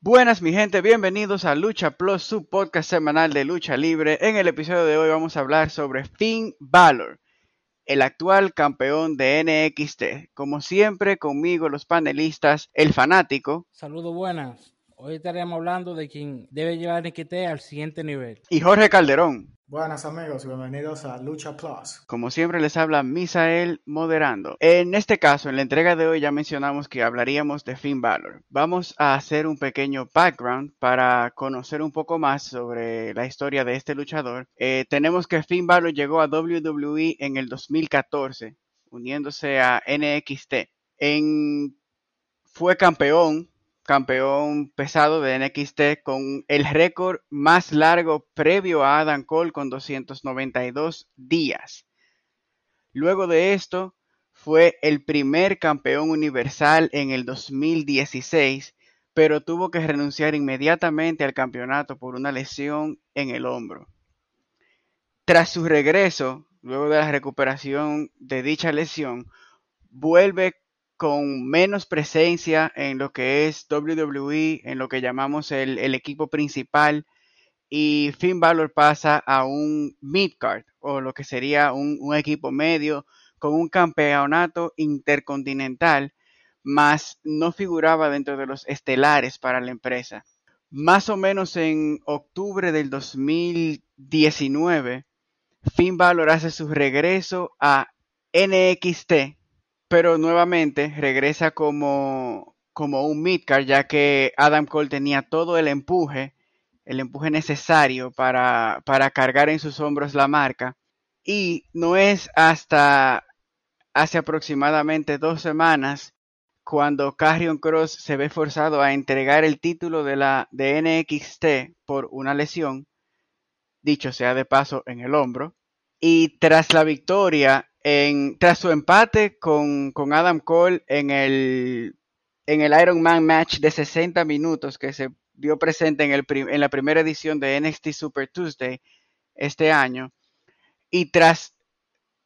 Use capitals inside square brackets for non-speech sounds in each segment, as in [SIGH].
Buenas mi gente, bienvenidos a Lucha Plus, su podcast semanal de lucha libre. En el episodio de hoy vamos a hablar sobre Finn Balor, el actual campeón de NXT. Como siempre, conmigo los panelistas, el fanático. Saludos buenas. Hoy estaremos hablando de quien debe llevar NXT al siguiente nivel. Y Jorge Calderón. Buenas amigos, bienvenidos a Lucha Plus. Como siempre les habla Misael moderando. En este caso, en la entrega de hoy ya mencionamos que hablaríamos de Finn Balor. Vamos a hacer un pequeño background para conocer un poco más sobre la historia de este luchador. Eh, tenemos que Finn Balor llegó a WWE en el 2014, uniéndose a NXT. En, fue campeón campeón pesado de NXT con el récord más largo previo a Adam Cole con 292 días. Luego de esto, fue el primer campeón universal en el 2016, pero tuvo que renunciar inmediatamente al campeonato por una lesión en el hombro. Tras su regreso, luego de la recuperación de dicha lesión, vuelve con menos presencia en lo que es WWE, en lo que llamamos el, equipo principal, y Finn Balor pasa a un midcard, o lo que sería un, un equipo medio, con un campeonato intercontinental, más no figuraba dentro de los estelares para la empresa. Más o menos en octubre del 2019, Finn Balor hace su regreso a NXT, pero nuevamente regresa como, como un midcard, ya que Adam Cole tenía todo el empuje, el empuje necesario para, para cargar en sus hombros la marca. Y no es hasta hace aproximadamente dos semanas cuando Carrion Cross se ve forzado a entregar el título de la de NXT por una lesión, dicho sea de paso en el hombro, y tras la victoria tras su empate con, Adam Cole en el, en el Iron Man match de 60 minutos que se dio presente en, el, en la primera edición de NXT Super Tuesday este año, y tras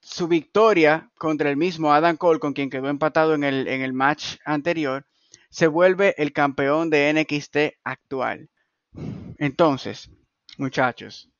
su victoria contra el mismo Adam Cole, con quien quedó empatado en el, en el match anterior, se vuelve el campeón de NXT actual. Entonces, muchachos,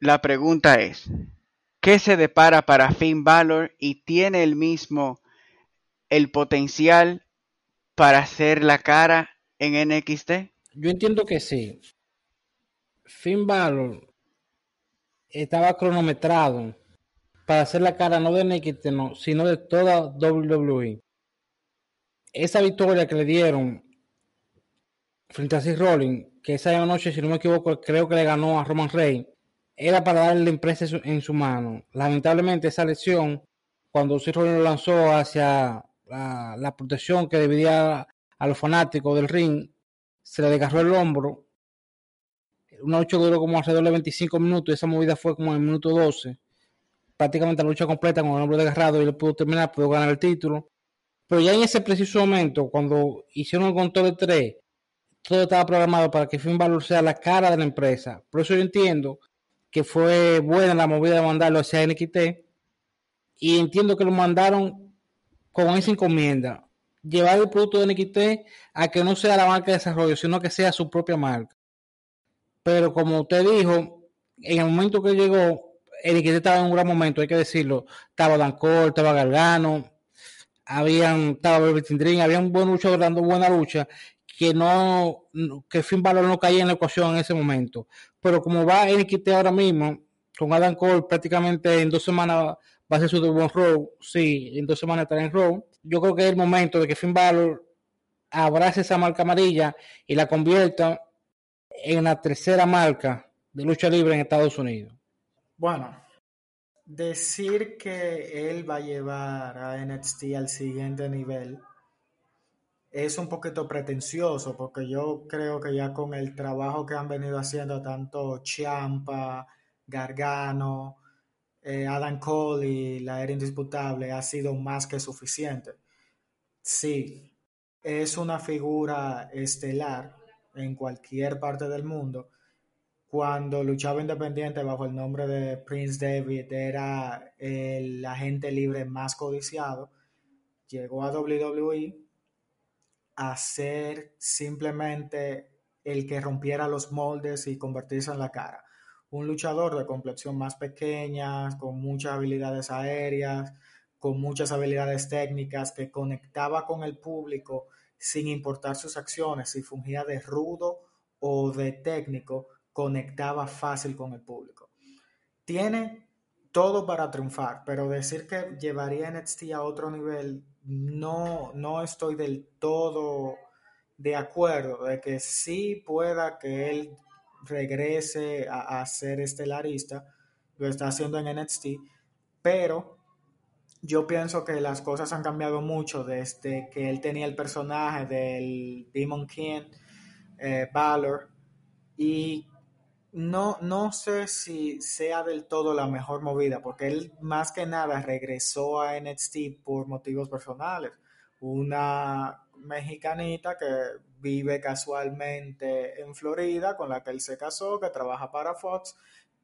la pregunta es, ¿Qué se depara para Finn Balor y tiene el mismo el potencial para hacer la cara en NXT? Yo entiendo que sí. Finn Balor estaba cronometrado para hacer la cara no de NXT, sino de toda WWE. Esa victoria que le dieron frente a Seth Rollins, que esa noche, si no me equivoco, creo que le ganó a Roman Reigns era para darle la empresa en su mano. Lamentablemente esa lesión, cuando Ciro lo lanzó hacia la, protección que dividía a los fanáticos del ring, se le desgarró el hombro. Una lucha duró como alrededor de 25 minutos y esa movida fue como en el minuto 12. Prácticamente la lucha completa con el hombro desgarrado y lo pudo terminar, pudo ganar el título. Pero ya en ese preciso momento, cuando hicieron el control de tres, todo estaba programado para que Finn Balor sea la cara de la empresa. Por eso yo entiendo que fue buena la movida de mandarlo hacia NXT. Y entiendo que lo mandaron con esa encomienda. Llevar el producto de NXT a que no sea la marca de desarrollo, sino que sea su propia marca. Pero como usted dijo, en el momento que llegó, NXT estaba en un gran momento, hay que decirlo. Estaba Dan Cole, estaba Gargano, habían, estaba Dream, había un buen luchador dando buena lucha que no, que Finn Balor no caía en la ecuación en ese momento. Pero como va NXT ahora mismo, con Adam Cole prácticamente en dos semanas va a ser su debut Raw, sí, en dos semanas estará en Raw. Yo creo que es el momento de que Finn Balor abrace esa marca amarilla y la convierta en la tercera marca de lucha libre en Estados Unidos. Bueno, decir que él va a llevar a NXT al siguiente nivel es un poquito pretencioso porque yo creo que ya con el trabajo que han venido haciendo tanto Chiampa, Gargano, eh, Adam Cole y la era indisputable ha sido más que suficiente. Sí, es una figura estelar en cualquier parte del mundo. Cuando luchaba independiente bajo el nombre de Prince David era el agente libre más codiciado. Llegó a WWE a ser simplemente el que rompiera los moldes y convertirse en la cara. Un luchador de complexión más pequeña, con muchas habilidades aéreas, con muchas habilidades técnicas, que conectaba con el público sin importar sus acciones, si fungía de rudo o de técnico, conectaba fácil con el público. Tiene todo para triunfar, pero decir que llevaría NXT a otro nivel, no, no estoy del todo de acuerdo de que sí pueda que él regrese a, a ser estelarista, lo está haciendo en NXT, pero yo pienso que las cosas han cambiado mucho desde que él tenía el personaje del Demon King, eh, Valor, y no, no sé si sea del todo la mejor movida, porque él más que nada regresó a NXT por motivos personales. Una mexicanita que vive casualmente en Florida, con la que él se casó, que trabaja para Fox,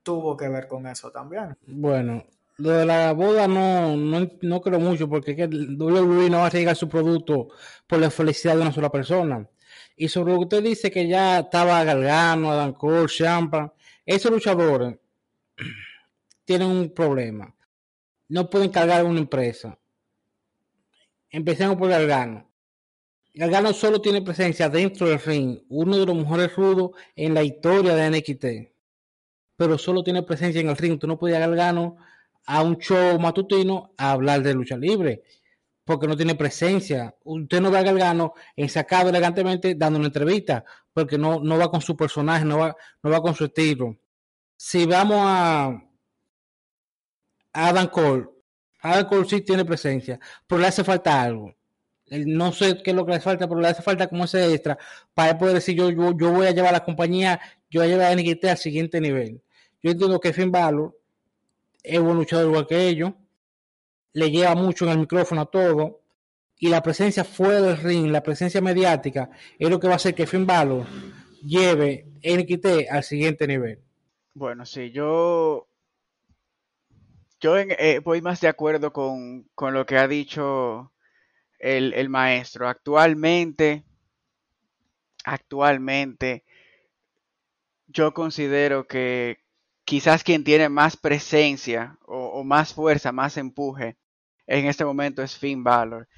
tuvo que ver con eso también. Bueno, lo de la boda no, no, no creo mucho porque que WWE no va a arriesgar su producto por la felicidad de una sola persona. Y sobre lo que usted dice que ya estaba Gargano, Adam Cole, Champa, esos luchadores [CLEARS THROAT] tienen un problema. No pueden cargar una empresa. Empecemos por Gargano. Gargano solo tiene presencia dentro del ring, uno de los mejores rudos en la historia de NXT. Pero solo tiene presencia en el ring. Tú no puedes Gargano a un show matutino a hablar de lucha libre, porque no tiene presencia. Usted no va a Gargano ensacado elegantemente dando una entrevista, porque no, no va con su personaje, no va, no va con su estilo. Si vamos a, Adam Cole, Adam Cole sí tiene presencia, pero le hace falta algo. No sé qué es lo que le falta, pero le hace falta como ese extra para poder decir yo, yo, yo voy a llevar a la compañía, yo voy a llevar a NXT al siguiente nivel. Yo entiendo que Finn Balor es buen luchador igual que ellos, le lleva mucho en el micrófono a todo, y la presencia fuera del ring, la presencia mediática, es lo que va a hacer que Finn Balor lleve NXT al siguiente nivel. Bueno, sí, yo, yo eh, voy más de acuerdo con, con lo que ha dicho el, el, maestro. Actualmente, actualmente, yo considero que, quizás quien tiene más presencia o, o, más fuerza, más empuje en este momento es Finn Balor.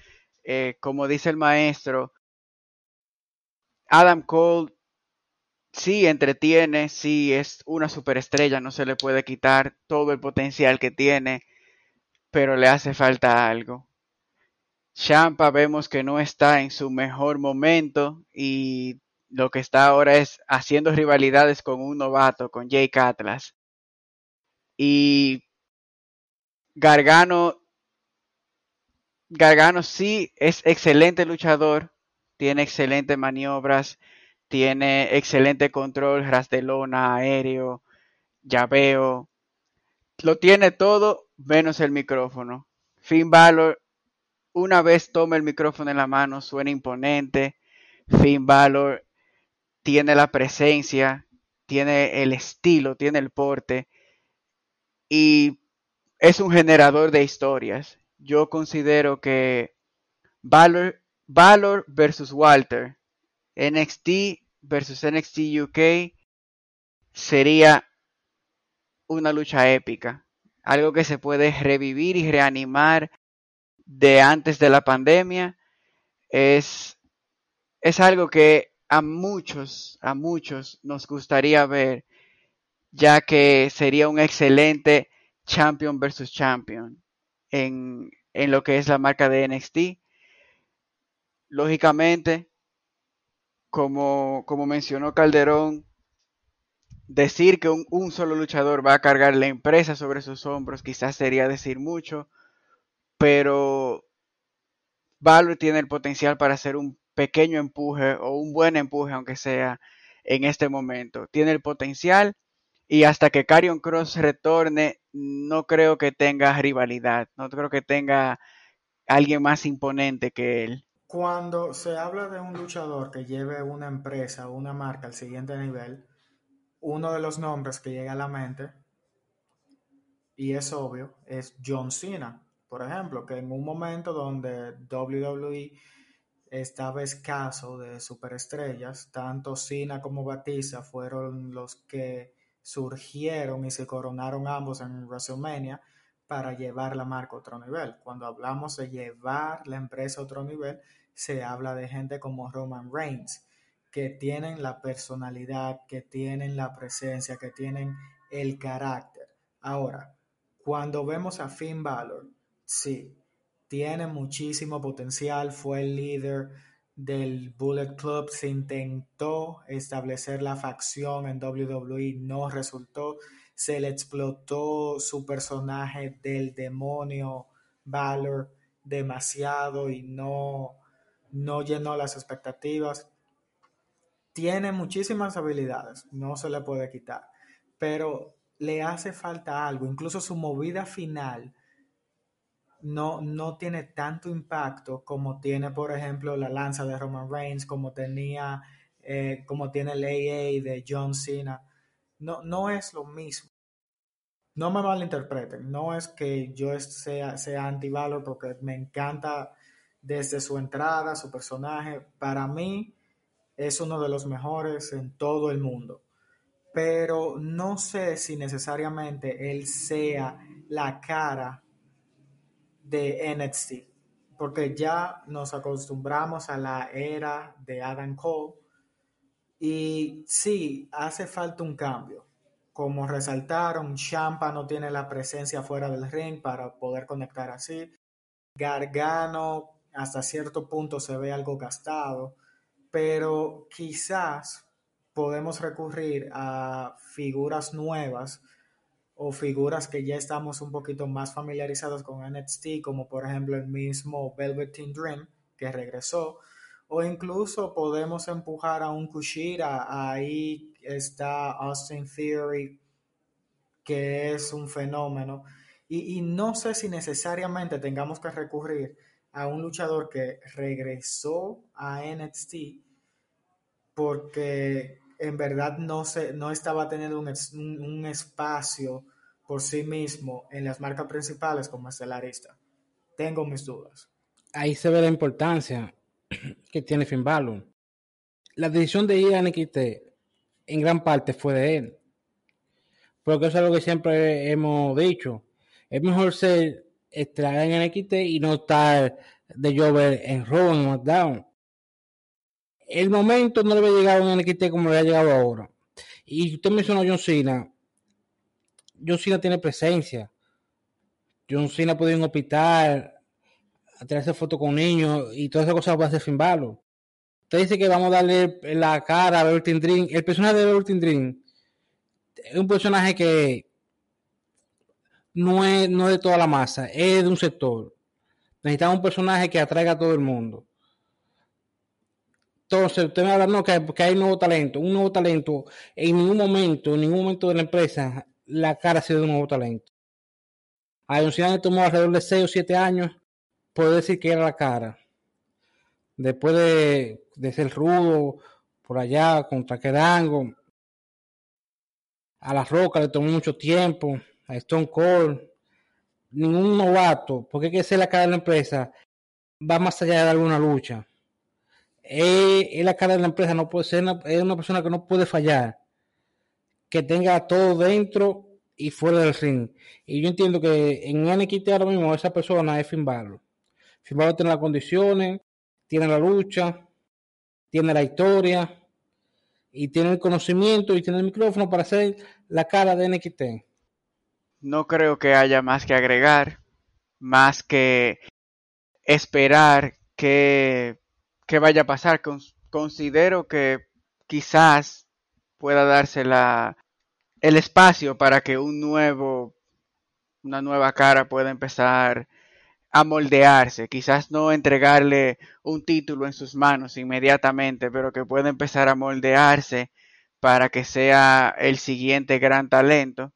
Eh, como dice el maestro, Adam Cole sí entretiene, sí es una superestrella, no se le puede quitar todo el potencial que tiene, pero le hace falta algo. Champa vemos que no está en su mejor momento y lo que está ahora es haciendo rivalidades con un novato, con Jake Atlas. Y Gargano, Gargano sí es excelente luchador, tiene excelentes maniobras, tiene excelente control, ras de lona, aéreo, llaveo, lo tiene todo menos el micrófono. Finn Balor, una vez toma el micrófono en la mano, suena imponente. Finn Balor tiene la presencia, tiene el estilo, tiene el porte y es un generador de historias. Yo considero que Valor, Valor versus Walter, NXT versus NXT UK sería una lucha épica, algo que se puede revivir y reanimar de antes de la pandemia. Es, es algo que a muchos, a muchos nos gustaría ver ya que sería un excelente champion versus champion en, en lo que es la marca de NXT. Lógicamente, como, como mencionó Calderón, decir que un, un, solo luchador va a cargar la empresa sobre sus hombros quizás sería decir mucho, pero Valor tiene el potencial para ser un pequeño empuje o un buen empuje, aunque sea en este momento. Tiene el potencial y hasta que Carion Cross retorne, no creo que tenga rivalidad, no creo que tenga alguien más imponente que él. Cuando se habla de un luchador que lleve una empresa o una marca al siguiente nivel, uno de los nombres que llega a la mente, y es obvio, es John Cena, por ejemplo, que en un momento donde WWE estaba escaso de superestrellas, tanto Cena como Batista fueron los que surgieron y se coronaron ambos en WrestleMania para llevar la marca a otro nivel. Cuando hablamos de llevar la empresa a otro nivel, se habla de gente como Roman Reigns, que tienen la personalidad, que tienen la presencia, que tienen el carácter. Ahora, cuando vemos a Finn Balor, sí, tiene muchísimo potencial, fue el líder del Bullet Club, se intentó establecer la facción en WWE, no resultó, se le explotó su personaje del demonio Valor demasiado y no, no llenó las expectativas. Tiene muchísimas habilidades, no se le puede quitar, pero le hace falta algo, incluso su movida final no, no tiene tanto impacto como tiene, por ejemplo, la lanza de Roman Reigns, como tenía, eh, como tiene el AA de John Cena. No, no es lo mismo. No me malinterpreten, no es que yo sea, sea anti-valor porque me encanta desde su entrada, su personaje. Para mí es uno de los mejores en todo el mundo. Pero no sé si necesariamente él sea la cara de NXT, porque ya nos acostumbramos a la era de Adam Cole y sí, hace falta un cambio. Como resaltaron, Champa no tiene la presencia fuera del ring para poder conectar así. Gargano hasta cierto punto se ve algo gastado, pero quizás podemos recurrir a figuras nuevas o figuras que ya estamos un poquito más familiarizados con NXT, como por ejemplo el mismo Velveteen Dream, que regresó, o incluso podemos empujar a un Kushira, ahí está Austin Theory, que es un fenómeno, y, y no sé si necesariamente tengamos que recurrir a un luchador que regresó a NXT, porque en verdad no, se, no estaba teniendo un, un, espacio por sí mismo en las marcas principales como estelarista. Tengo mis dudas. Ahí se ve la importancia [CLEARS THROAT] que tiene Finn Balor. La decisión de ir a NXT en gran parte fue de él. Porque eso es lo que siempre hemos dicho. Es mejor ser estelar en NXT y no estar de llover en Raw en SmackDown el momento no le había llegado en NXT como le ha llegado ahora. Y usted mencionó a John Cena. John Cena tiene presencia. John Cena puede ir a un hospital, a tirarse fotos con niños y todas esas cosas va a hacer Finn Balor. Usted dice que vamos a darle la cara a Bertin Dream. El personaje de Bertin Dream es un personaje que no es, no es de toda la masa, es de un sector. Necesitamos un personaje que atraiga a todo el mundo. Entonces, usted me habla, no, que, hay nuevo talento. Un nuevo talento, en ningún momento, en ningún momento de la empresa, la cara ha sido de un nuevo talento. A le tomó alrededor de 6 o 7 años, puedo decir que era la cara. Después de, ser rudo, por allá, contra Quedango, a La Roca le tomó mucho tiempo, a Stone Cold, ningún novato, porque hay que ser la cara de la empresa, va más allá de alguna lucha es, la cara de la empresa, no puede ser una, es una persona que no puede fallar, que tenga todo dentro y fuera del ring. Y yo entiendo que en NXT ahora mismo esa persona es Finn Balor. Finn Balor tiene las condiciones, tiene la lucha, tiene la historia y tiene el conocimiento y tiene el micrófono para ser la cara de NXT. No creo que haya más que agregar, más que esperar que que vaya a pasar. considero que quizás pueda darse la, el espacio para que un nuevo, una nueva cara pueda empezar a moldearse, quizás no entregarle un título en sus manos inmediatamente, pero que pueda empezar a moldearse para que sea el siguiente gran talento,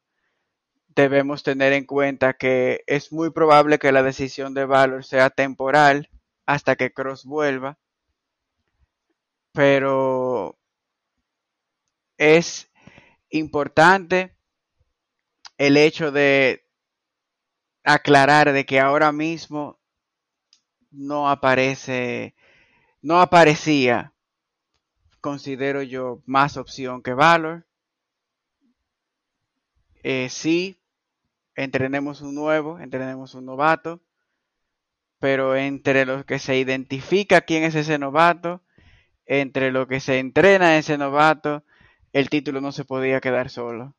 debemos tener en cuenta que es muy probable que la decisión de Valor sea temporal hasta que Cross vuelva, pero es importante el hecho de aclarar de que ahora mismo no aparece, no aparecía, considero yo, más opción que Valor. Eh, sí, entrenemos un nuevo, entrenemos un novato, pero entre los que se identifica quién es ese novato, entre lo que se entrena ese novato, el título no se podía quedar solo.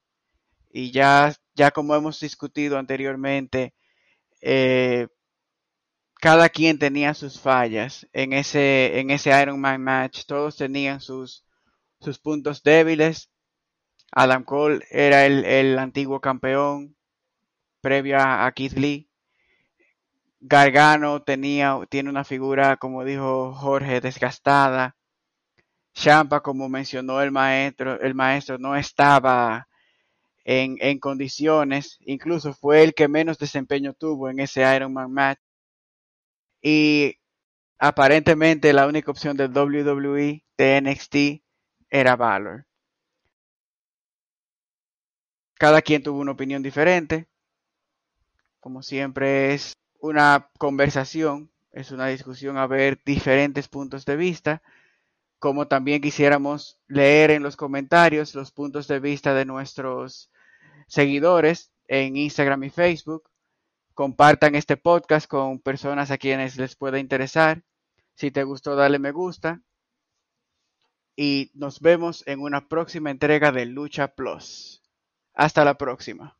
Y ya, ya como hemos discutido anteriormente, eh, cada quien tenía sus fallas en ese, en ese Iron Man match. Todos tenían sus, sus puntos débiles. Adam Cole era el, el antiguo campeón previo a Keith Lee. Gargano tenía, tiene una figura, como dijo Jorge, desgastada. Champa, como mencionó el maestro, el maestro no estaba en, en, condiciones, incluso fue el que menos desempeño tuvo en ese Ironman match. Y aparentemente la única opción del WWE de NXT era Valor. Cada quien tuvo una opinión diferente. Como siempre es una conversación, es una discusión a ver diferentes puntos de vista como también quisiéramos leer en los comentarios los puntos de vista de nuestros seguidores en Instagram y Facebook. Compartan este podcast con personas a quienes les pueda interesar. Si te gustó, dale me gusta. Y nos vemos en una próxima entrega de Lucha Plus. Hasta la próxima.